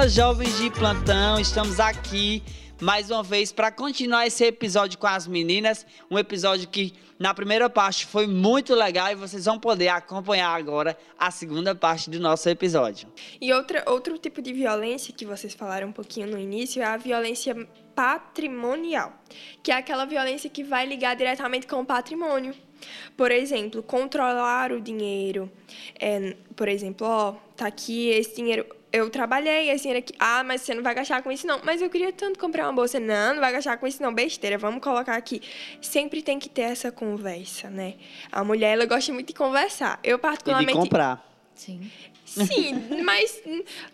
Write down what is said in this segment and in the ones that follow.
Fala, jovens de plantão, estamos aqui mais uma vez para continuar esse episódio com as meninas. Um episódio que na primeira parte foi muito legal e vocês vão poder acompanhar agora a segunda parte do nosso episódio. E outra, outro tipo de violência que vocês falaram um pouquinho no início é a violência patrimonial, que é aquela violência que vai ligar diretamente com o patrimônio. Por exemplo, controlar o dinheiro. É, por exemplo, ó, tá aqui esse dinheiro eu trabalhei, assim, era que, ah, mas você não vai gastar com isso, não. Mas eu queria tanto comprar uma bolsa. Não, não vai gastar com isso, não. Besteira, vamos colocar aqui. Sempre tem que ter essa conversa, né? A mulher, ela gosta muito de conversar. Eu, particularmente. E de comprar. Sim. Sim, mas.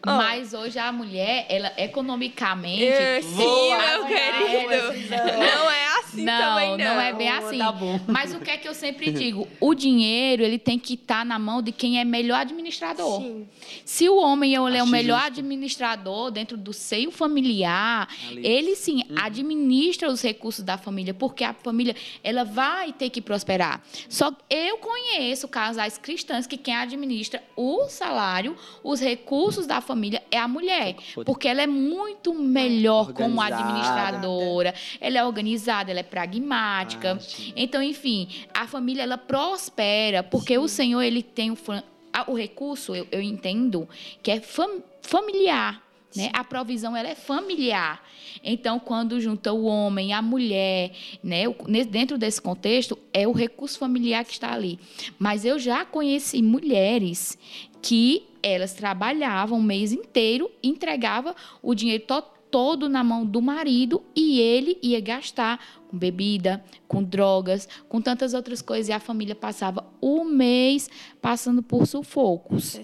ó, Mas hoje a mulher, ela economicamente. é, sim, meu querido. Não é assim não, também, não. não é bem assim. tá bom. Mas o que é que eu sempre digo? O dinheiro, ele tem que estar na mão de quem é melhor administrador. Sim. Se o homem ele é o Acho melhor justo. administrador dentro do seio familiar, Ali. ele sim Uhum. administra os recursos da família, porque a família ela vai ter que prosperar. Só que eu conheço casais cristãos que quem administra o salário, os recursos da família é a mulher, porque ela é muito melhor como Organizada. administradora, ela é organizada, ela é pragmática. Ah, sim. Então, enfim, a família ela prospera porque o Senhor ele tem o, o recurso, eu, eu entendo, que é fam- familiar. Né? A provisão ela é familiar. Então, quando junta o homem a mulher, né? dentro desse contexto, é o recurso familiar que está ali. Mas eu já conheci mulheres que elas trabalhavam o mês inteiro, entregava o dinheiro to- todo na mão do marido e ele ia gastar com bebida, com drogas, com tantas outras coisas e a família passava o mês passando por sufocos.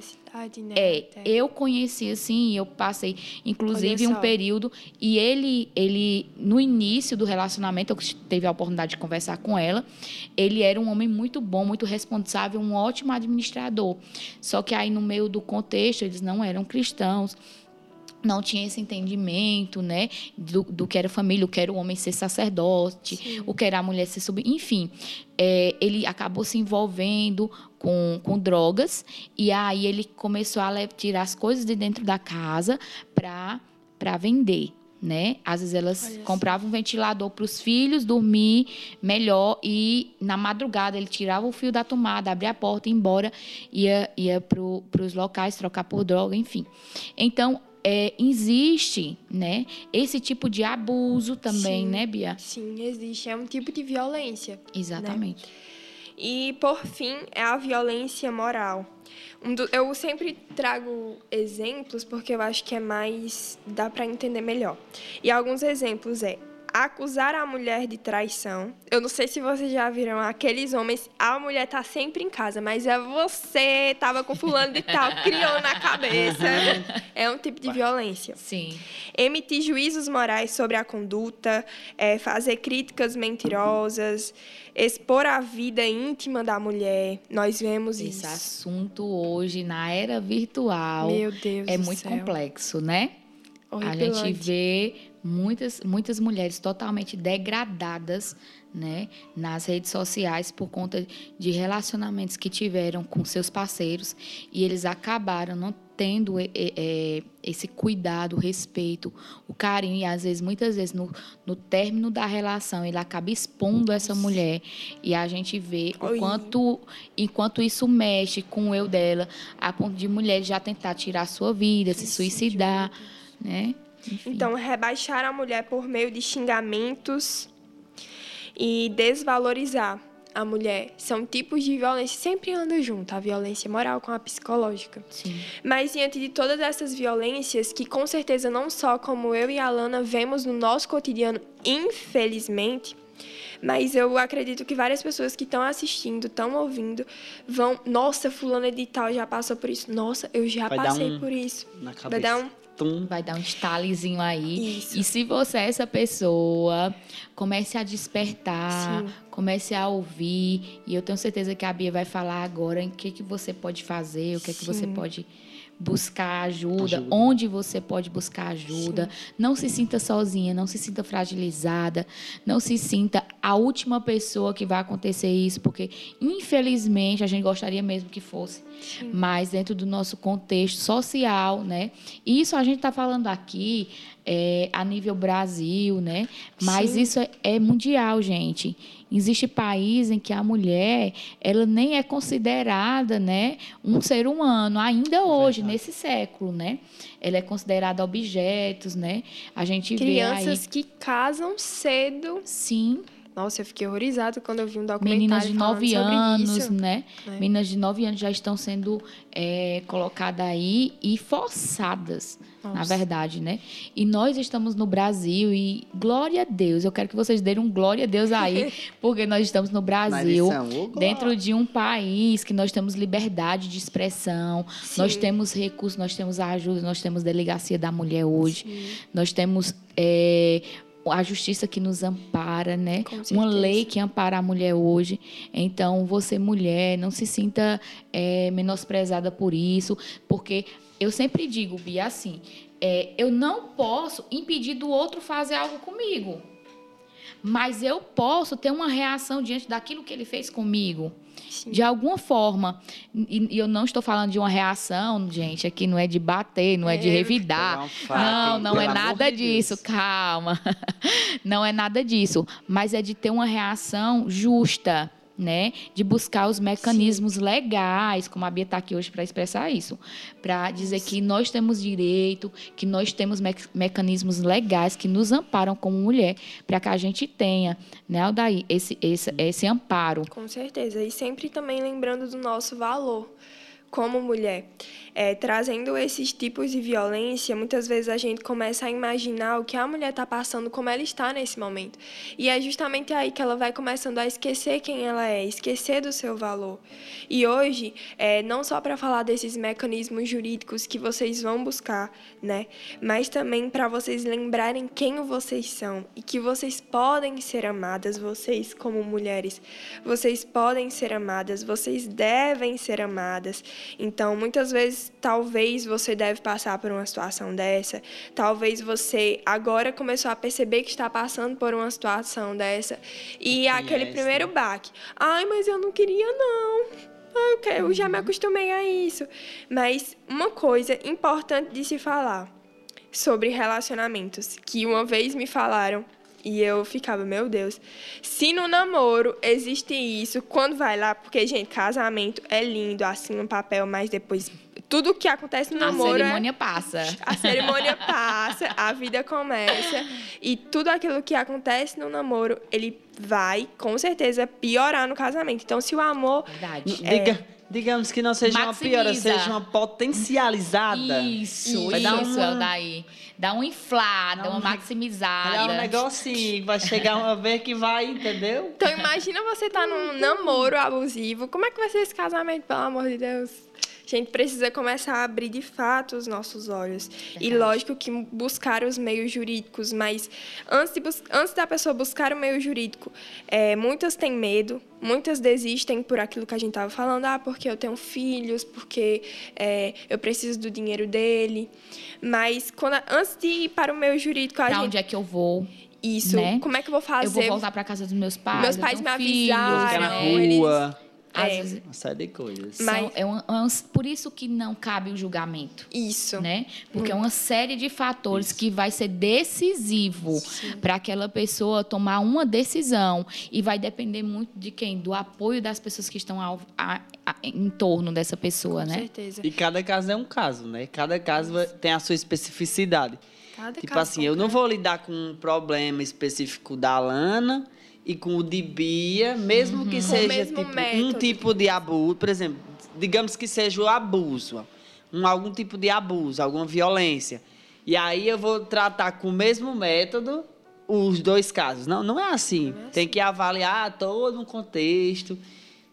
Né? É, eu conheci assim, eu passei inclusive um período e ele ele no início do relacionamento eu teve a oportunidade de conversar com ela, ele era um homem muito bom, muito responsável, um ótimo administrador. Só que aí no meio do contexto eles não eram cristãos não tinha esse entendimento, né, do, do que era família, o que era o homem ser sacerdote, Sim. o que era a mulher ser sub... Enfim, é, ele acabou se envolvendo com, com drogas e aí ele começou a tirar as coisas de dentro da casa para vender. Né? Às vezes elas Olha compravam um ventilador para os filhos dormir melhor e na madrugada ele tirava o fio da tomada, abria a porta, ia embora, ia, ia para os locais trocar por droga, enfim. Então, é, existe né, esse tipo de abuso também, Sim. né, Bia? Sim, existe. É um tipo de violência. Exatamente. E, por fim, é a violência moral. Um do- eu sempre trago exemplos porque eu acho que é mais. dá para entender melhor. E alguns exemplos é acusar a mulher de traição. Eu não sei se vocês já viram aqueles homens, a mulher tá sempre em casa, mas é você, tava com fulano de tal, criou na cabeça. É um tipo de violência Sim. emitir juízos morais sobre a conduta, é, fazer críticas mentirosas, expor a vida íntima da mulher. Nós vemos Esse isso. assunto hoje, na era virtual, Meu Deus é muito céu. complexo, né? A Horripilante. gente vê muitas, muitas mulheres totalmente degradadas né, nas redes sociais por conta de relacionamentos que tiveram com seus parceiros e eles acabaram não tendo eh, esse cuidado, o respeito, o carinho e às vezes, muitas vezes, no, no término da relação, ele acaba expondo essa mulher. E a gente vê o quanto, enquanto isso mexe com o eu dela, a ponto de mulher já tentar tirar a sua vida, se Suicídio, suicidar, né? Enfim. Então, rebaixar a mulher por meio de xingamentos e desvalorizar a mulher são tipos de violência, sempre andam junto, a violência moral com a psicológica. Sim. Mas diante de todas essas violências, que com certeza não só como eu e a Alana vemos no nosso cotidiano, infelizmente, mas eu acredito que várias pessoas que estão assistindo, estão ouvindo, vão, nossa, fulana de tal já passou por isso. Nossa, eu já Vai passei um- por isso. Na cabeça. Vai dar um Tum. Vai dar um estalezinho aí. Isso. E se você é essa pessoa, comece a despertar, Sim. comece a ouvir. E eu tenho certeza que a Bia vai falar agora em que, que você pode fazer, o que, é que você pode buscar ajuda, Ajuda. onde você pode buscar ajuda. Não se sinta sozinha, não se sinta fragilizada, não se sinta a última pessoa que vai acontecer isso, porque infelizmente a gente gostaria mesmo que fosse, mas dentro do nosso contexto social, né? Isso a gente está falando aqui é, a nível Brasil, né? Mas Sim. isso é, é mundial, gente. Existe país em que a mulher ela nem é considerada, né, um ser humano ainda hoje Verdade. nesse século, né? Ela é considerada objetos, né? A gente vê Crianças aí, que casam cedo. sim, Nossa, eu fiquei horrorizado quando eu vi um documentário meninas de falando 9 sobre anos, isso. né? né? Meninas de 9 anos já estão sendo é, colocadas aí e forçadas, na Nossa. verdade, né? E nós estamos no Brasil e glória a Deus. Eu quero que vocês deem um glória a Deus aí, porque nós estamos no Brasil. Na Dentro de um país que nós temos liberdade de expressão, nós Sim. temos recursos, nós temos ajuda, nós temos delegacia da mulher hoje, Sim. nós temos é, a justiça que nos ampara, né? Uma lei que ampara a mulher hoje. Então, você, mulher, não se sinta é, menosprezada por isso, porque eu sempre digo, Bia, assim, é, eu não posso impedir do outro fazer algo comigo. Mas eu posso ter uma reação diante daquilo que ele fez comigo. Sim. De alguma forma. E, e eu não estou falando de uma reação, gente. Aqui não é de bater, não é, de É, revidar. Uma faca, Não, hein? não é nada de disso, Deus. calma. Não é nada disso, mas é de ter uma reação justa, né? De buscar os mecanismos legais, como a Bia está aqui hoje para expressar isso, para dizer que nós temos direito, que nós temos me- mecanismos legais que nos amparam como mulher, para que a gente tenha, né, Aldair, esse, esse, esse amparo. Com certeza. E sempre também lembrando do nosso valor como mulher. É, trazendo esses tipos de violência, muitas vezes a gente começa a imaginar o que a mulher está passando, como ela está nesse momento. E é justamente aí que ela vai começando a esquecer quem ela é, esquecer do seu valor. E hoje, é, não só para falar desses mecanismos jurídicos que vocês vão buscar, né? Mas também para vocês lembrarem quem vocês são e que vocês podem ser amadas, vocês como mulheres. Vocês podem ser amadas, vocês devem ser amadas. Então, muitas vezes, talvez você deve passar por uma situação dessa. Talvez você agora começou a perceber que está passando por uma situação dessa. E aquele Conhece, primeiro baque. Ai, mas eu não queria, não. Eu, já me acostumei a isso. Mas uma coisa importante de se falar sobre relacionamentos, que uma vez me falaram e eu ficava, meu Deus, se no namoro existe isso, quando vai lá, porque, gente, casamento é lindo, assina um papel, mas depois tudo que acontece no A namoro é cerimônia passa. a cerimônia passa, a vida começa e tudo aquilo que acontece no namoro, ele vai com certeza piorar no casamento. Então, se o amor Verdade. Diga- digamos que não seja uma piora, Maximiza. seja uma potencializada. Isso, Vai dar isso, uma- Eldaí. Dá uma inflada, Dá uma um- maximizada. Olha um negocinho, vai chegar uma vez que vai, entendeu? Então imagina você estar num namoro abusivo. Como é que vai ser esse casamento, pelo amor de Deus? A gente precisa começar a abrir de fato os nossos olhos. E Verdade. lógico que buscar os meios jurídicos, mas antes, de bus- antes da pessoa buscar o meio jurídico, é, muitas têm medo, muitas desistem por aquilo que a gente estava falando, ah, porque eu tenho filhos, porque é, eu preciso do dinheiro dele. Mas quando a- antes de ir para o meio jurídico, a Pra gente. onde é que eu vou? Isso, né? como é que eu vou fazer? Eu vou voltar pra casa dos meus pais. Meus eu pais me filhos, avisaram, Ficar na né? eles- rua, Às É. vezes, uma série de coisas. são- Mas- é um- é um- por isso que não cabe o julgamento. Isso. Né? Porque é uma série de fatores que vai ser decisivo para aquela pessoa tomar uma decisão e vai depender muito de quem, do apoio das pessoas que estão ao- a- a- em torno dessa pessoa, Com né? certeza. E cada caso é um caso, né? Cada caso vai- tem a sua especificidade. Cada Tipo caso assim, eu não vou lidar com um problema específico da Lana e com o de Bia, mesmo que Com o seja tipo, um tipo de abuso, por exemplo, digamos que seja o abuso, um, algum tipo de abuso, alguma violência. E aí eu vou tratar com o mesmo método os dois casos. Não, não é assim. Não é Tem que avaliar todo um contexto.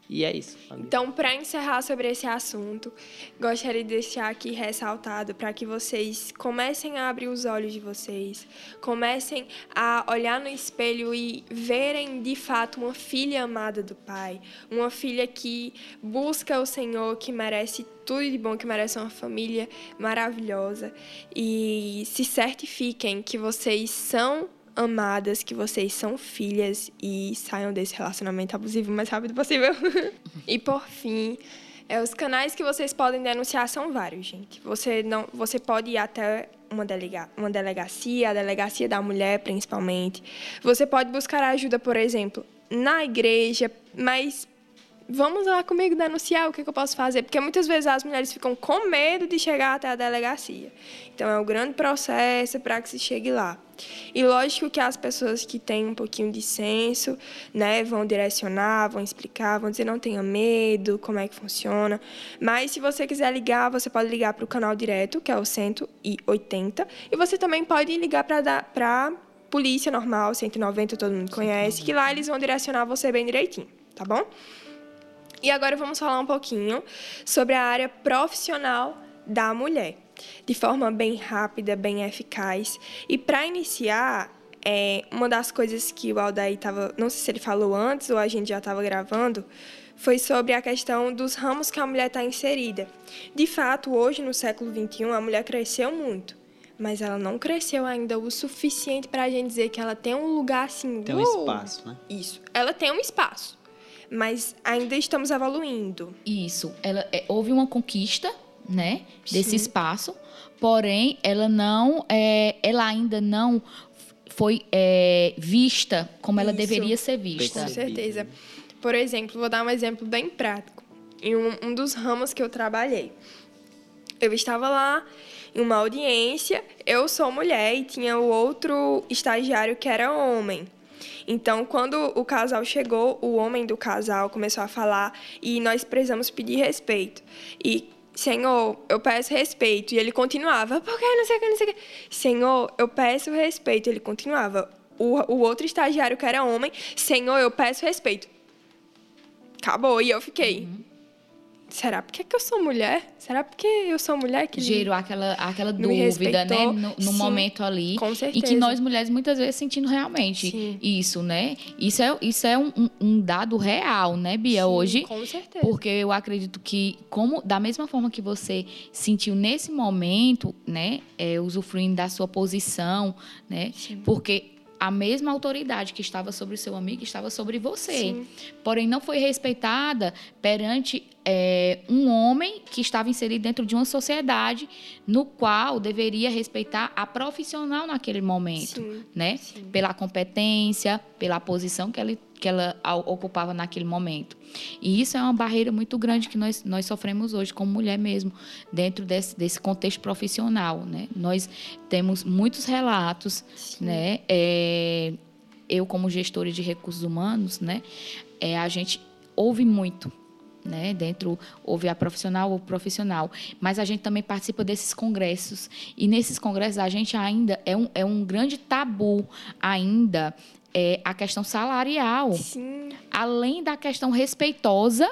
E é isso. Fabi. Então, para encerrar sobre esse assunto, gostaria de deixar aqui ressaltado para que vocês comecem a abrir os olhos de vocês, comecem a olhar no espelho e verem de fato uma filha amada do Pai, uma filha que busca o Senhor, que merece tudo de bom, que merece uma família maravilhosa e se certifiquem que vocês são amadas, que vocês são filhas e saiam desse relacionamento abusivo o mais rápido possível. e por fim, é, os canais que vocês podem denunciar são vários, gente. Você não, você pode ir até uma, delega, uma delegacia, a delegacia da mulher, principalmente. Você pode buscar ajuda, por exemplo, na igreja, mas vamos lá comigo denunciar o que, que, eu posso fazer, porque muitas vezes as mulheres ficam com medo de chegar até a delegacia. Então é um grande processo para que se chegue lá. E lógico que as pessoas que têm um pouquinho de senso, né, vão direcionar, vão explicar, vão dizer não tenha medo, como é que funciona. Mas se você quiser ligar, você pode ligar para o canal direto, que é o 180, e você também pode ligar para polícia normal, 190, todo mundo conhece, que lá eles vão direcionar você bem direitinho, tá bom? E agora vamos falar um pouquinho sobre a área profissional da mulher, de forma bem rápida, bem eficaz. E para iniciar, é, uma das coisas que o Aldair estava, não sei se ele falou antes ou a gente já estava gravando, foi sobre a questão dos ramos que a mulher está inserida. De fato, hoje, no século XXI, a mulher cresceu muito mas ela não cresceu ainda o suficiente para a gente dizer que ela tem um lugar assim. Tem um espaço, né? Isso. Ela tem um espaço mas ainda estamos evoluindo. Isso. Ela, é, houve uma conquista, né, desse Sim. espaço, porém ela não, é, ela ainda não foi é, vista como ela Isso. deveria ser vista. Com certeza. Por exemplo, vou dar um exemplo bem prático. Em um, um dos ramos que eu trabalhei, eu estava lá em uma audiência, eu sou mulher e tinha o outro estagiário que era homem. Então, quando o casal chegou, o homem do casal começou a falar e nós precisamos pedir respeito. E Senhor, eu peço respeito. E ele continuava, por que não sei o que, não sei o que. Senhor, eu peço respeito. Ele continuava. O, o outro estagiário que era homem, Senhor, eu peço respeito. Acabou. E eu fiquei. Uhum será porque que eu sou mulher? Será porque eu sou mulher que gerou aquela aquela dúvida, né, no, no momento ali, com certeza. e que nós mulheres muitas vezes sentindo realmente Sim. isso, né? Isso é isso é um, um dado real, né, Bia, Sim, hoje? Com certeza. Porque eu acredito que como da mesma forma que você sentiu nesse momento, né, é, usufruindo da sua posição, né? Sim. Porque a mesma autoridade que estava sobre o seu amigo estava sobre você. Sim. Porém, não foi respeitada perante é, um homem que estava inserido dentro de uma sociedade no qual deveria respeitar a profissional naquele momento, Sim. né? Sim. Pela competência, pela posição que ela, que ela ocupava naquele momento. E isso é uma barreira muito grande que nós, nós sofremos hoje, como mulher mesmo, dentro desse, desse contexto profissional. Né? Nós temos muitos relatos, né? É, eu, como gestora de recursos humanos, né? É, a gente ouve muito né? Dentro houve a profissional ou profissional, mas a gente também participa desses congressos e nesses congressos a gente ainda é um, é um grande tabu ainda é a questão salarial. Sim. Além da questão respeitosa,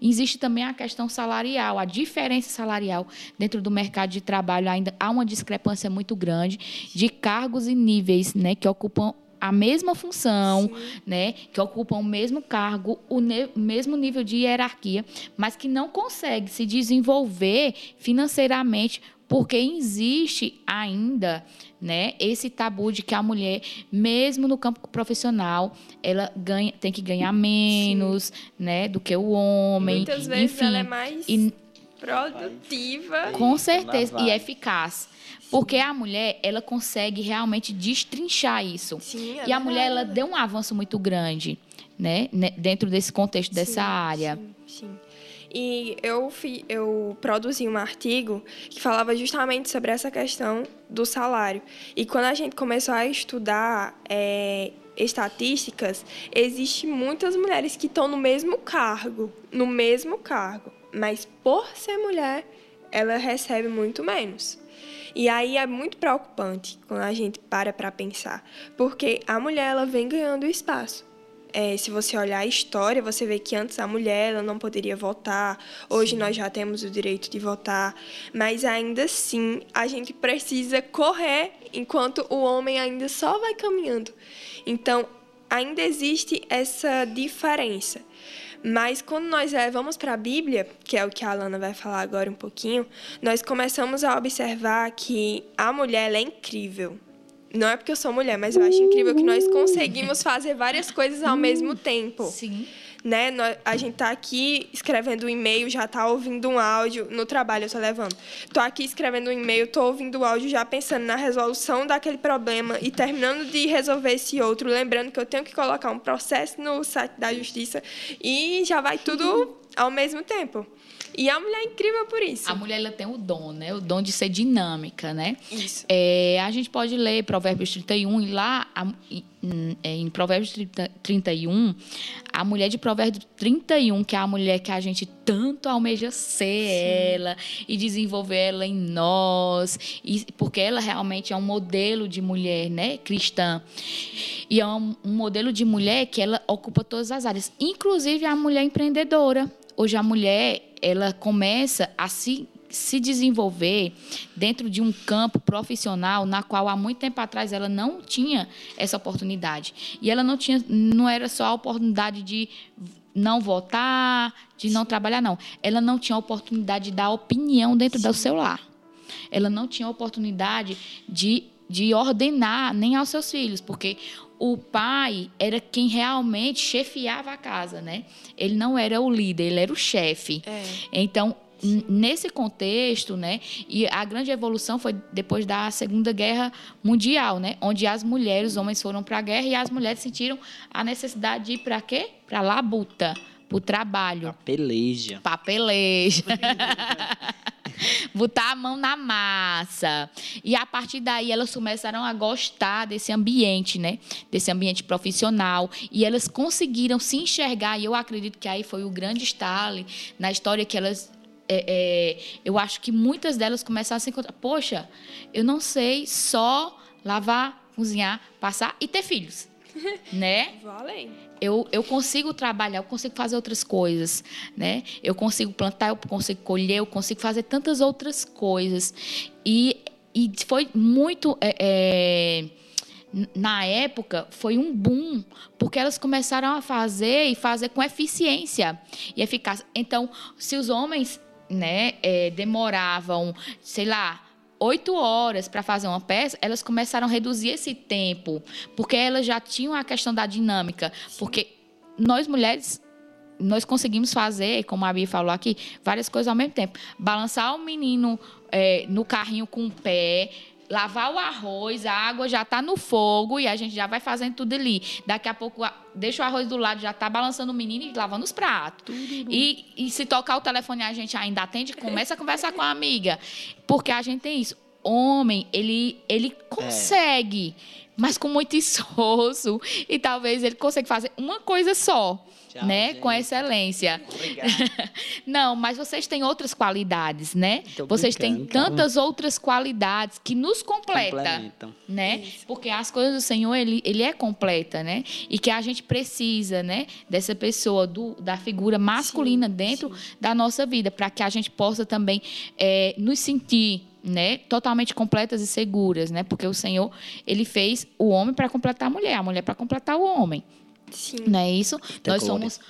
existe também a questão salarial, a diferença salarial dentro do mercado de trabalho ainda há uma discrepância muito grande de cargos e níveis, né, que ocupam a mesma função, Sim. né, que ocupam o mesmo cargo, o mesmo nível de hierarquia, mas que não consegue se desenvolver financeiramente porque existe ainda né, esse tabu de que a mulher, mesmo no campo profissional, ela ganha, tem que ganhar menos né, do que o homem. Muitas vezes Enfim, ela é mais e, produtiva. Com certeza, e eficaz. Porque a mulher, ela consegue realmente destrinchar isso. Sim, é e a mulher, ela deu um avanço muito grande, né? Dentro desse contexto, dessa sim, área. Sim, sim. E eu, fi, eu produzi um artigo que falava justamente sobre essa questão do salário. E quando a gente começou a estudar é, estatísticas, existe muitas mulheres que estão no mesmo cargo, no mesmo cargo, mas por ser mulher, ela recebe muito menos. E aí é muito preocupante quando a gente para para pensar, porque a mulher ela vem ganhando espaço é, se você olhar a história, você vê que antes a mulher ela não poderia votar, hoje Sim. nós já temos o direito de votar, mas ainda assim a gente precisa correr enquanto o homem ainda só vai caminhando. Então, ainda existe essa diferença. Mas quando nós levamos para a Bíblia, que é o que a Alana vai falar agora um pouquinho, nós começamos a observar que a mulher é incrível. Não é porque eu sou mulher, mas eu acho incrível que nós conseguimos fazer várias coisas ao mesmo tempo. Sim né? A gente tá aqui escrevendo um e-mail, já tá ouvindo um áudio no trabalho, eu tô levando. Tô aqui escrevendo um e-mail, tô ouvindo o áudio já pensando na resolução daquele problema e terminando de resolver esse outro, lembrando que eu tenho que colocar um processo no site da justiça e já vai tudo ao mesmo tempo. E a mulher é incrível por isso. A mulher ela tem o dom, né? O dom de ser dinâmica, né? Isso. É, a gente pode ler Provérbios 31 e lá é, em Provérbios 30, 31, a mulher de Provérbios 31, que é a mulher que a gente tanto almeja ser Sim. ela e desenvolver ela em nós, e, porque ela realmente é um modelo de mulher, né, cristã. E é um, um modelo de mulher que ela ocupa todas as áreas, inclusive a mulher empreendedora. Hoje a mulher ela começa a se se desenvolver dentro de um campo profissional na qual há muito tempo atrás ela não tinha essa oportunidade. E ela não tinha não era só a oportunidade de não votar, de não trabalhar não. Ela não tinha a oportunidade de dar opinião dentro Sim. do seu lar. Ela não tinha a oportunidade de de ordenar nem aos seus filhos, porque o pai era quem realmente chefiava a casa, né? Ele não era o líder, ele era o chefe. É. Então, nesse contexto, né, e a grande evolução foi depois da Segunda Guerra Mundial, né, onde as mulheres, os homens foram para a guerra e as mulheres sentiram a necessidade de ir para quê? Para a labuta, para o trabalho. Para peleja. Para peleja. botar a mão na massa. E a partir daí elas começaram a gostar desse ambiente, né? Desse ambiente profissional. E elas conseguiram se enxergar. E eu acredito que aí foi o grande estalo na história que elas é, é, eu acho que muitas delas começaram a se encontrar. Poxa, eu não sei só lavar, cozinhar, passar e ter filhos. né? Vou além eu, eu consigo trabalhar, eu consigo fazer outras coisas, né? Eu consigo plantar, eu consigo colher, eu consigo fazer tantas outras coisas. E, e foi muito... É, é, na época foi um boom, porque elas começaram a fazer e fazer com eficiência e eficácia. Então, se os homens né, é, demoravam, sei lá, oito horas para fazer uma peça, elas começaram a reduzir esse tempo, porque elas já tinham a questão da dinâmica. Porque nós mulheres nós conseguimos fazer, como a Bia falou aqui, várias coisas ao mesmo tempo. Balançar o menino é, no carrinho com o pé, lavar o arroz, a água já está no fogo e a gente já vai fazendo tudo ali. Daqui a pouco deixa o arroz do lado, já está balançando o menino e lavando os pratos. E, e se tocar o telefone a gente ainda atende, começa a conversar com a amiga. Porque a gente tem isso. Homem, ele, ele consegue, é. mas com muito esforço. E talvez ele consiga fazer uma coisa só. Tchau, né? Gente. Com excelência. Não, mas vocês têm outras qualidades, né? vocês têm tantas outras qualidades que nos completam, complementam. né? Isso. Porque as coisas do Senhor ele, ele é completa, né? E que a gente precisa, né? Dessa pessoa do, da figura masculina sim, dentro sim. da nossa vida, para que a gente possa também é, nos sentir né, totalmente completas e seguras, né? Porque o Senhor, ele fez o homem para completar a mulher, a mulher para completar o homem. Sim. Não é isso? Tem Nós glória. somos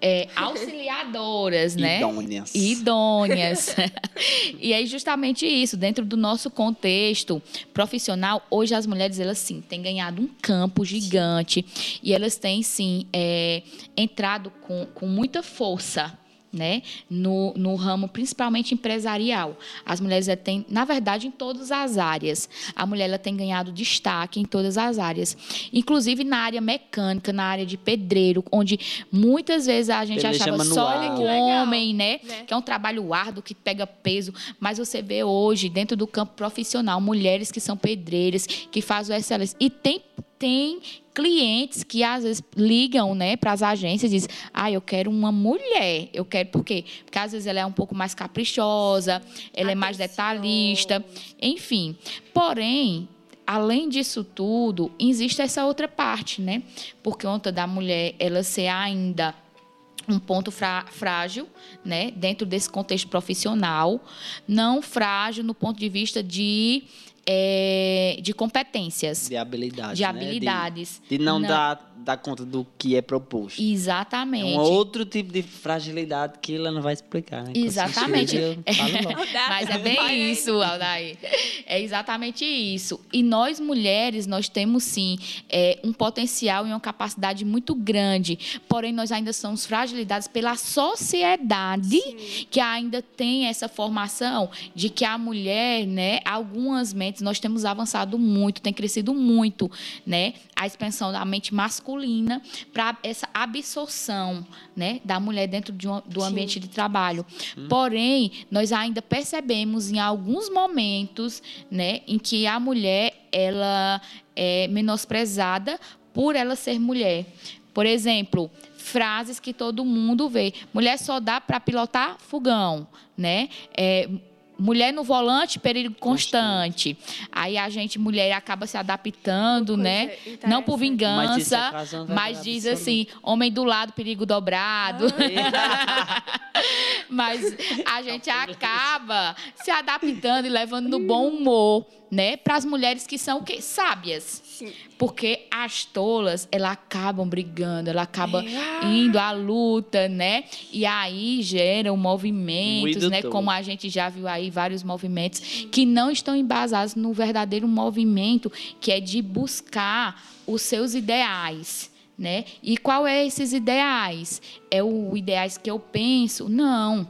é, auxiliadoras, né? Idôneas. Idôneas. e aí, justamente isso, dentro do nosso contexto profissional, hoje as mulheres, elas sim, têm ganhado um campo gigante sim. e elas têm, sim, é, entrado com, com muita força né? No, no ramo principalmente empresarial. As mulheres têm, na verdade, em todas as áreas. A mulher ela tem ganhado destaque em todas as áreas, inclusive na área mecânica, na área de pedreiro, onde muitas vezes a gente Peleja achava manual. só o homem, né? né? Que é um trabalho árduo que pega peso, mas você vê hoje dentro do campo profissional mulheres que são pedreiras, que fazem o excelência e tem tem clientes que às vezes ligam, né, para as agências e dizem: "Ah, eu quero uma mulher". Eu quero por quê? Porque às vezes ela é um pouco mais caprichosa, ela Atenção. é mais detalhista, enfim. Porém, além disso tudo, existe essa outra parte, né? Por conta da mulher ela ser ainda um ponto frágil, né, dentro desse contexto profissional, não frágil no ponto de vista de é, de competências. De habilidades. De habilidades. Né? De, de, não, não, Dar, dar conta do que é proposto. Exatamente. É um outro tipo de fragilidade que ela não vai explicar. Né? Exatamente. Mas é bem isso, Aldair. É exatamente isso. E nós, mulheres, nós temos sim é, um potencial e uma capacidade muito grande. Porém, nós ainda somos fragilizados pela sociedade sim. que ainda tem essa formação de que a mulher, né, algumas mentes nós temos avançado muito, tem crescido muito, né? A expansão da mente masculina para essa absorção, né, da mulher dentro de um, do ambiente Sim. de trabalho. Hum. Porém, nós ainda percebemos em alguns momentos, né, em que a mulher ela é menosprezada por ela ser mulher. Por exemplo, frases que todo mundo vê. Mulher só dá para pilotar fogão, né? É, mulher no volante, perigo constante. constante. Aí a gente, mulher, acaba se adaptando, né? Não por vingança, mas, é mas diz assim, homem do lado, perigo dobrado. Ah, mas a gente acaba se adaptando e levando no bom humor né, para as mulheres que são que sábias. Sim. Porque as tolas, elas acabam brigando, ela acaba é. indo à luta, né? E aí geram movimentos, né, como a gente já viu aí vários movimentos que não estão embasados no verdadeiro movimento, que é de buscar os seus ideais. Né? E qual é esses ideais? É o ideais que eu penso? Não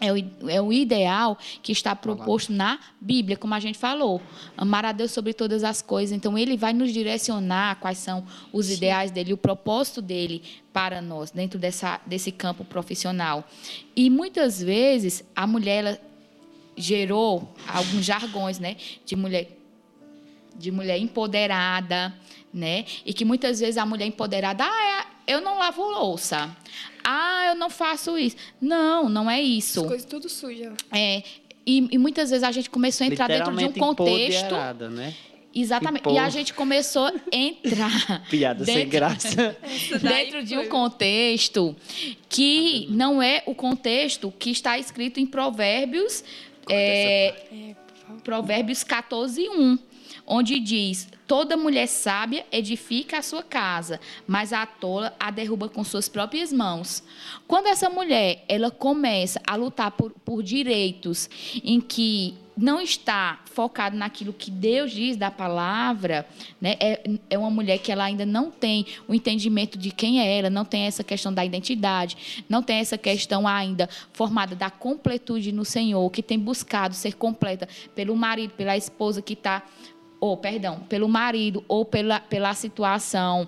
é o, é o ideal que está proposto na Bíblia, como a gente falou. Amar a Deus sobre todas as coisas. Então, ele vai nos direcionar quais são os Sim. ideais dele, o propósito dele para nós, dentro dessa, desse campo profissional. E muitas vezes a mulher ela gerou alguns jargões, né? De mulher, de mulher empoderada, né? E que muitas vezes a mulher empoderada, ah, é, eu não lavo louça. Ah, eu não faço isso. Não, não é isso. As coisas tudo suja. É. E, e muitas vezes a gente começou a entrar dentro de um contexto. Né? Exatamente. E, e, a gente começou a entrar. Piada dentro, sem graça. dentro de um contexto que não é o contexto que está escrito em Provérbios. É, é, Provérbios 14, 1 onde diz: Toda mulher sábia edifica a sua casa, mas a tola a derruba com suas próprias mãos. Quando essa mulher ela começa a lutar por, por direitos em que não está focado naquilo que Deus diz da palavra, né? é, é uma mulher que ela ainda não tem o entendimento de quem é ela, não tem essa questão da identidade, não tem essa questão ainda formada da completude no Senhor, que tem buscado ser completa pelo marido, pela esposa que está ou perdão, pelo marido ou pela, pela situação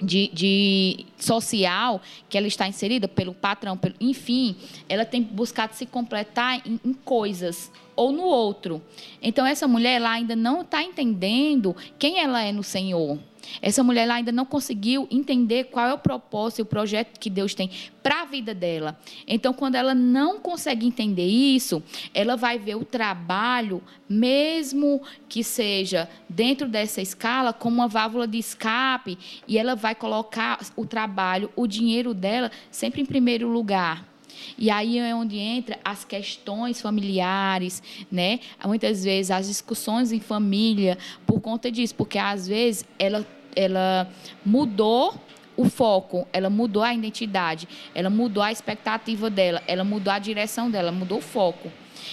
de, de, social que ela está inserida, pelo patrão, pelo, enfim, ela tem buscado se completar em, em coisas ou no outro. Então, essa mulher ela ainda não está entendendo quem ela é no Senhor. Essa mulher ela ainda não conseguiu entender qual é o propósito e o projeto que Deus tem para a vida dela. Então, quando ela não consegue entender isso, ela vai ver o trabalho, mesmo que seja dentro dessa escala, como uma válvula de escape, e ela vai colocar o trabalho, o dinheiro dela sempre em primeiro lugar. E aí é onde entra as questões familiares, né? Muitas vezes as discussões em família por conta disso, porque às vezes ela ela mudou o foco, ela mudou a identidade, ela mudou a expectativa dela, ela mudou a direção dela, mudou o foco.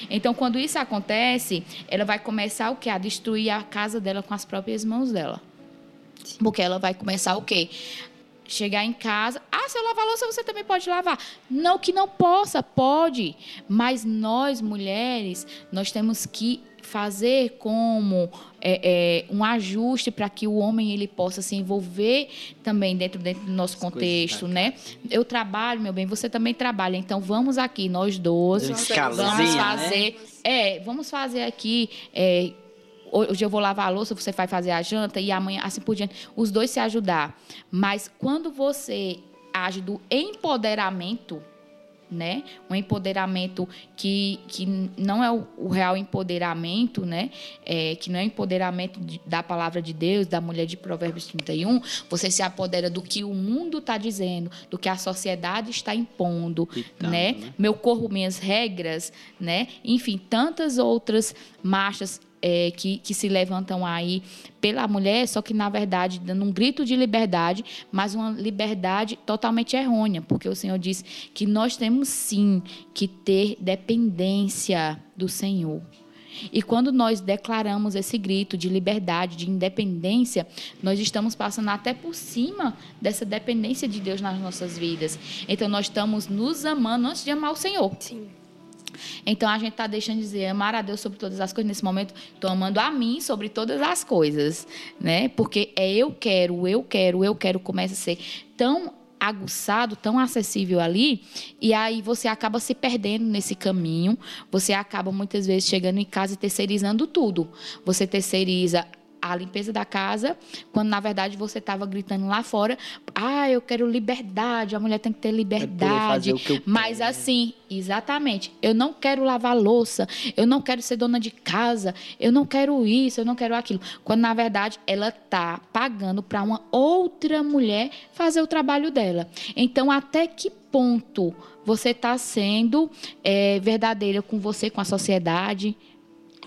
Então, quando isso acontece, ela vai começar o quê? A destruir a casa dela com as próprias mãos dela. Porque ela vai começar o quê? Chegar em casa, ah, se eu lavar louça, você também pode lavar. Não que não possa, pode. Mas nós, mulheres, nós temos que fazer como é, é, um ajuste para que o homem ele possa se envolver também dentro, dentro do nosso contexto, né? Eu trabalho, meu bem, você também trabalha. Então vamos aqui, nós dois, vamos fazer, né? é, vamos fazer aqui. É, hoje eu vou lavar a louça, você vai fazer a janta e amanhã assim por diante, os dois se ajudar. Mas quando você age do empoderamento, né? Um empoderamento que, que não é o, o real empoderamento, né? É, que não é empoderamento de, da palavra de Deus, da mulher de Provérbios 31. Você se apodera do que o mundo está dizendo, do que a sociedade está impondo, né? né? Meu corpo, minhas regras, né? Enfim, tantas outras marchas é, que, que se levantam aí pela mulher, só que, na verdade, dando um grito de liberdade, mas uma liberdade totalmente errônea, porque o Senhor diz que nós temos sim que ter dependência do Senhor. E quando nós declaramos esse grito de liberdade, de independência, nós estamos passando até por cima dessa dependência de Deus nas nossas vidas. Então nós estamos nos amando antes de amar o Senhor. Sim. Então a gente está deixando de dizer amar a Deus sobre todas as coisas. Nesse momento, estou amando a mim sobre todas as coisas, né? Porque é eu quero, eu quero, eu quero começa a ser tão aguçado, tão acessível ali, e aí você acaba se perdendo nesse caminho, você acaba muitas vezes chegando em casa e terceirizando tudo. Você terceiriza a limpeza da casa, quando na verdade você estava gritando lá fora, ah, eu quero liberdade, a mulher tem que ter liberdade. É Mas quero. assim, exatamente, eu não quero lavar louça, eu não quero ser dona de casa, eu não quero isso, eu não quero aquilo. Quando na verdade ela está pagando para uma outra mulher fazer o trabalho dela. Então, até que ponto você está sendo é, verdadeira com você, com a sociedade?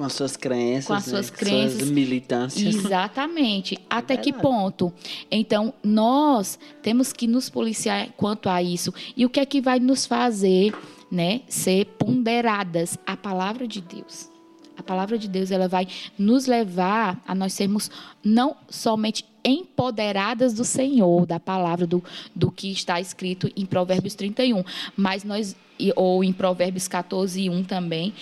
Com as suas crenças. Com as né? suas crenças. Suas militâncias. Exatamente. Até que ponto? Então, nós temos que nos policiar quanto a isso. E o que é que vai nos fazer né, ser ponderadas? A palavra de Deus. A palavra de Deus ela vai nos levar a nós sermos não somente empoderadas do Senhor, da palavra, do, do que está escrito em Provérbios 31, mas nós, ou em Provérbios 14, 1 também,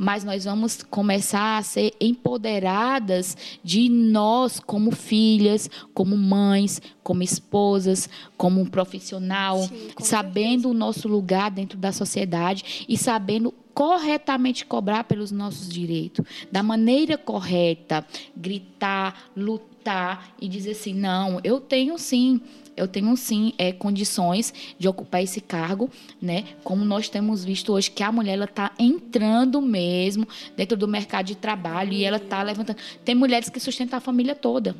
mas nós vamos começar a ser empoderadas de nós como filhas, como mães, como esposas, como um profissional, Sim, sabendo o nosso lugar dentro da sociedade e sabendo corretamente cobrar pelos nossos direitos, da maneira correta, gritar, lutar e dizer assim, não, eu tenho sim, eu tenho sim é, condições de ocupar esse cargo, né? Como nós temos visto hoje que a mulher ela está entrando mesmo dentro do mercado de trabalho e ela está levantando. Tem mulheres que sustentam a família toda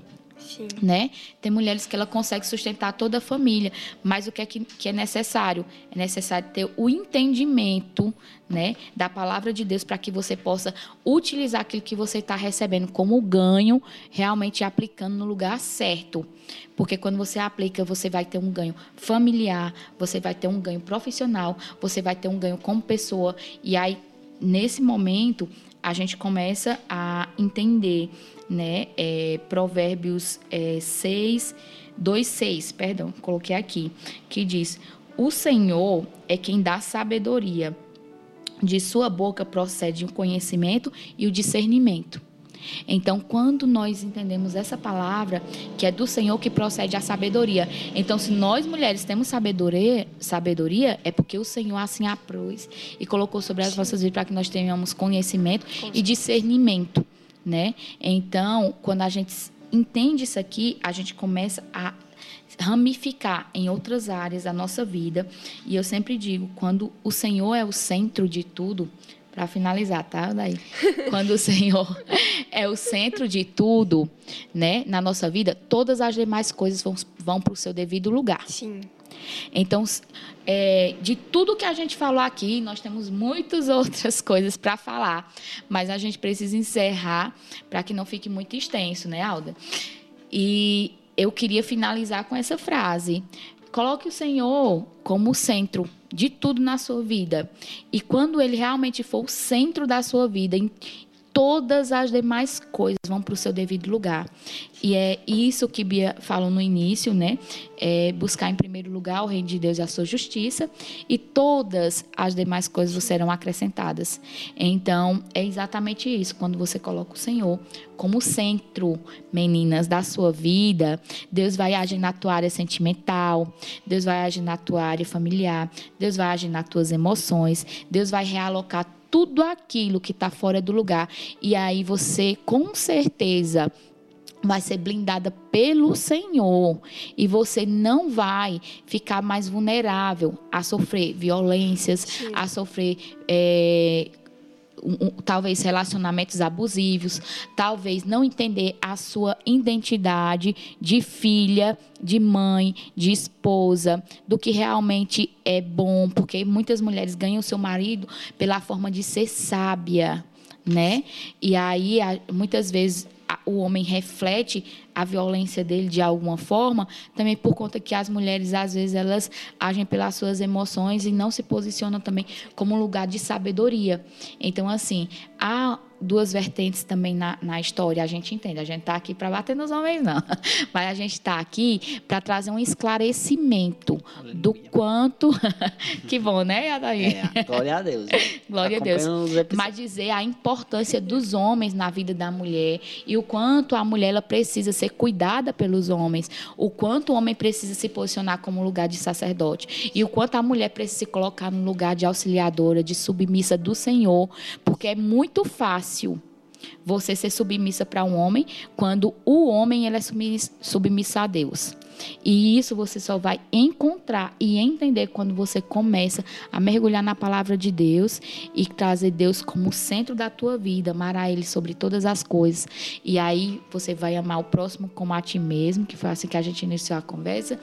Né? Tem mulheres que ela consegue sustentar toda a família, mas o que é que, que é necessário? É necessário ter o entendimento, né, da palavra de Deus para que você possa utilizar aquilo que você está recebendo como ganho, realmente aplicando no lugar certo. Porque quando você aplica, você vai ter um ganho familiar, você vai ter um ganho profissional, você vai ter um ganho como pessoa. E aí, nesse momento, a gente começa a entender, né? é, provérbios é, 6, 2, 6, perdão, coloquei aqui, que diz: O Senhor é quem dá sabedoria, de sua boca procede o conhecimento e o discernimento. Então, quando nós entendemos essa palavra, que é do Senhor que procede a sabedoria. Então, se nós mulheres temos sabedoria, sabedoria é porque o Senhor assim aprouve e colocou sobre as nossas vidas para que nós tenhamos conhecimento e discernimento, né? Então, quando a gente entende isso aqui, a gente começa a ramificar em outras áreas da nossa vida. E eu sempre digo, quando o Senhor é o centro de tudo, para finalizar, tá? Daí, quando o Senhor é o centro de tudo, né, na nossa vida, todas as demais coisas vão, vão para o seu devido lugar. Sim. Então, é, de tudo que a gente falou aqui, nós temos muitas outras coisas para falar, mas a gente precisa encerrar para que não fique muito extenso, né, Alda? E eu queria finalizar com essa frase: coloque o Senhor como o centro de tudo na sua vida. E quando ele realmente for o centro da sua vida, todas as demais coisas vão para o seu devido lugar. E é isso que Bia falou no início, né? É buscar em primeiro lugar o reino de Deus e a sua justiça, e todas as demais coisas serão acrescentadas. Então, é exatamente isso. Quando você coloca o Senhor como centro, meninas, da sua vida, Deus vai agir na tua área sentimental, Deus vai agir na tua área familiar, Deus vai agir nas tuas emoções, Deus vai realocar tudo aquilo que está fora do lugar. E aí você, com certeza, vai ser blindada pelo Senhor e você não vai ficar mais vulnerável a sofrer violências, Sim. a sofrer é, um- talvez relacionamentos abusivos, talvez não entender a sua identidade de filha, de mãe, de esposa, do que realmente é bom, porque muitas mulheres ganham seu marido pela forma de ser sábia, né? E aí muitas vezes o homem reflete a violência dele de alguma forma, também por conta que as mulheres às vezes elas agem pelas suas emoções e não se posicionam também como um lugar de sabedoria. Então assim, há duas vertentes também na, na história, a gente entende, a gente está aqui para bater nos homens não, mas a gente está aqui para trazer um esclarecimento do quanto que bom, né, Adair? É, glória a Deus. Glória a Deus. Mas dizer a importância dos homens na vida da mulher e o quanto a mulher ela precisa ser cuidada pelos homens, o quanto o homem precisa se posicionar como lugar de sacerdote e o quanto a mulher precisa se colocar no lugar de auxiliadora, de submissa do Senhor, porque é muito fácil você ser submissa para um homem quando o homem ele é submiss- submissa a Deus. E isso você só vai encontrar e entender quando você começa a mergulhar na palavra de Deus e trazer Deus como centro da tua vida, amar Ele sobre todas as coisas. E aí você vai amar o próximo como a ti mesmo, que foi assim que a gente iniciou a conversa,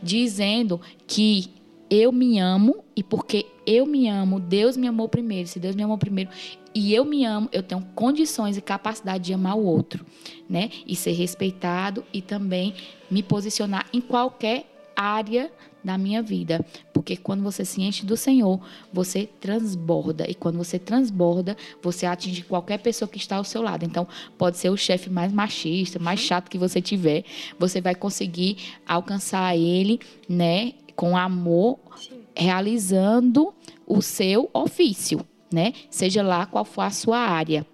dizendo que eu me amo e porque eu me amo, Deus me amou primeiro. Se Deus me amou primeiro e eu me amo, eu tenho condições e capacidade de amar o outro, né? E ser respeitado e também me posicionar em qualquer área da minha vida, porque quando você se enche do Senhor, você transborda e quando você transborda, você atinge qualquer pessoa que está ao seu lado. Então, pode ser o chefe mais machista, mais chato que você tiver, você vai conseguir alcançar ele, né, com amor, Sim. realizando o seu ofício, né? Seja lá qual for a sua área.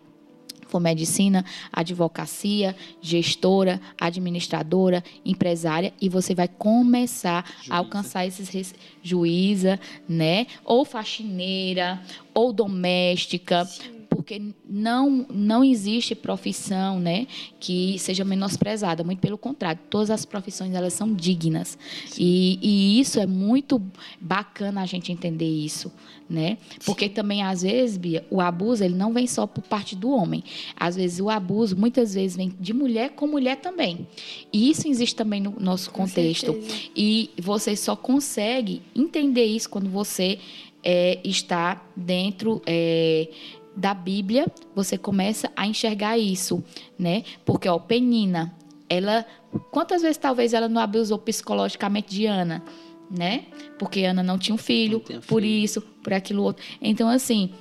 For medicina, advocacia, gestora, administradora, empresária, e você vai começar Juíza. a alcançar esses res- juíza, né? Ou faxineira, ou doméstica, porque não não existe profissão, né, que seja menosprezada, muito pelo contrário, todas as profissões elas são dignas. E, e isso é muito bacana a gente entender isso, né? Porque também às vezes, Bia, o abuso ele não vem só por parte do homem. Às vezes o abuso muitas vezes vem de mulher com mulher também. E isso existe também no nosso contexto. E você só consegue entender isso quando você é, está dentro é, da Bíblia, você começa a enxergar isso, né? Porque, ó, Penina, ela... Quantas vezes talvez ela não abusou psicologicamente de Ana, né? Porque Ana não tinha um filho, tinha por filho. isso, por aquilo outro. Então, assim,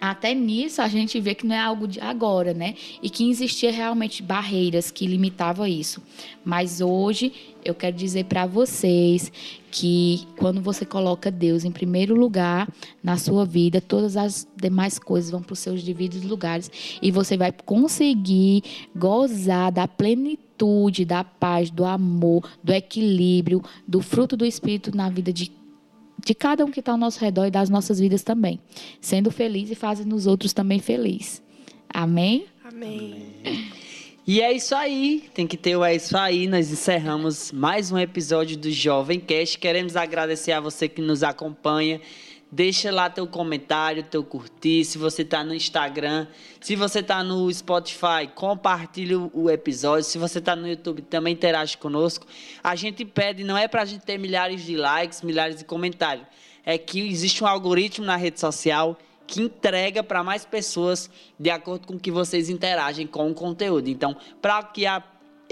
até nisso a gente vê que não é algo de agora, né? E que existia realmente barreiras que limitavam isso. Mas hoje eu quero dizer para vocês que quando você coloca Deus em primeiro lugar na sua vida, todas as demais coisas vão para os seus devidos lugares e você vai conseguir gozar da plenitude, da paz, do amor, do equilíbrio, do fruto do Espírito na vida de de cada um que está ao nosso redor e das nossas vidas também. Sendo feliz e fazendo os outros também felizes. Amém? Amém. E é isso aí, tem que ter o é isso aí. Nós encerramos mais um episódio do Jovem Cast. Queremos agradecer a você que nos acompanha. Deixa lá teu comentário, teu curtir. Se você tá no Instagram, se você tá no Spotify, compartilha o- episódio. Se você tá no YouTube, também interage conosco. A gente pede, não é pra gente ter milhares de likes, milhares de comentários. É que existe um algoritmo na rede social que entrega para mais pessoas de acordo com que vocês interagem com o conteúdo. Então, para que a,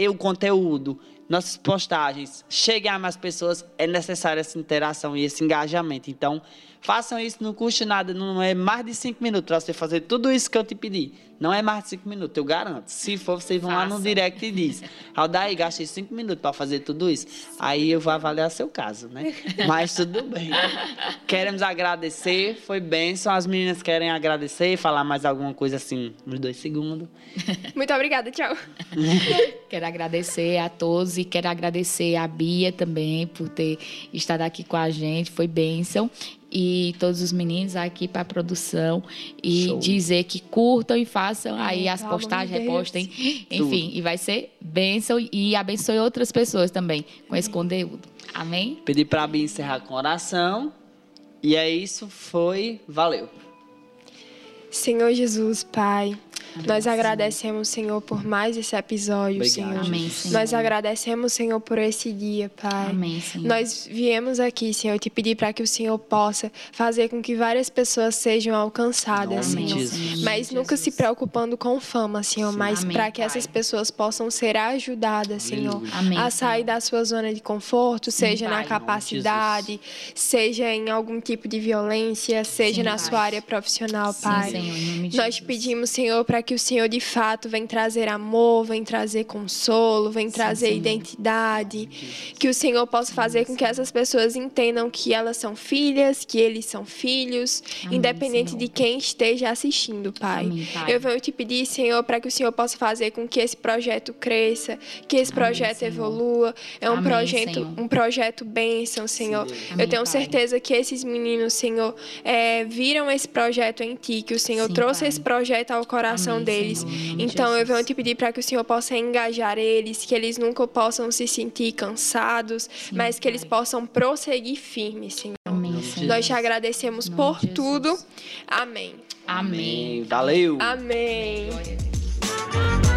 o conteúdo, nossas postagens cheguem a mais pessoas, é necessária essa interação e esse engajamento. Então, façam isso, não custa nada, não é mais de cinco minutos para você fazer tudo isso que eu te pedi. Não é mais de cinco minutos, eu garanto. Se for, vocês vão lá no direct e diz, Aldair, gastei cinco minutos para fazer tudo isso. Aí eu vou avaliar seu caso, né? Mas tudo bem. Queremos agradecer, foi bênção. As meninas querem agradecer, falar mais alguma coisa assim, uns dois segundos. Muito obrigada, tchau. Quero agradecer a todos e quero agradecer a Bia também por ter estado aqui com a gente, foi bênção. E todos os meninos aqui para a produção e Show. dizer que curtam e façam aí as postagens, repostem, enfim, e vai ser bênção e abençoe outras pessoas também com esse conteúdo. Amém? Pedir pra Bia encerrar com oração. E é isso, foi, valeu. Senhor Jesus, Pai, nós agradecemos, Senhor, por mais esse episódio, Obrigado. Senhor. Amém, Senhor. Nós agradecemos, Senhor, por esse dia, Pai. Amém, Senhor. Nós viemos aqui, Senhor, te pedir para que o Senhor possa fazer com que várias pessoas sejam alcançadas, de Senhor. Jesus. Mas nunca se preocupando com fama, Senhor, mas Amém, para que essas pessoas possam ser ajudadas, Senhor. Amém, a sair Senhor. da sua zona de conforto, seja Pai, na capacidade, seja em algum tipo de violência, seja Sim, na Pai. sua área profissional, Sim, Pai. Senhor, em nome de Nós pedimos, Senhor, para que o Senhor de fato venha trazer amor, venha trazer consolo, venha trazer Senhor. identidade. Que o Senhor possa fazer com que essas pessoas entendam que elas são filhas, que eles são filhos, Amém, independente Senhor. de quem esteja assistindo, Pai. Amém, Pai. Eu venho te pedir, Senhor, para que o Senhor possa fazer com que esse projeto cresça, que esse Amém, projeto Senhor. evolua. É um projeto, Senhor. um projeto bênção, Senhor. Eu tenho Pai. certeza que esses meninos, Senhor, é, viram esse projeto em Ti, que o Senhor Sim, trouxe Pai. esse projeto ao coração Amém, deles. Então eu venho te pedir para que o Senhor possa engajar eles, que eles nunca possam se sentir cansados, mas que eles possam prosseguir firmes, Senhor. Amém, Senhor. Nós te agradecemos por tudo. Amém. Amém. Valeu. Amém. Glória a Deus.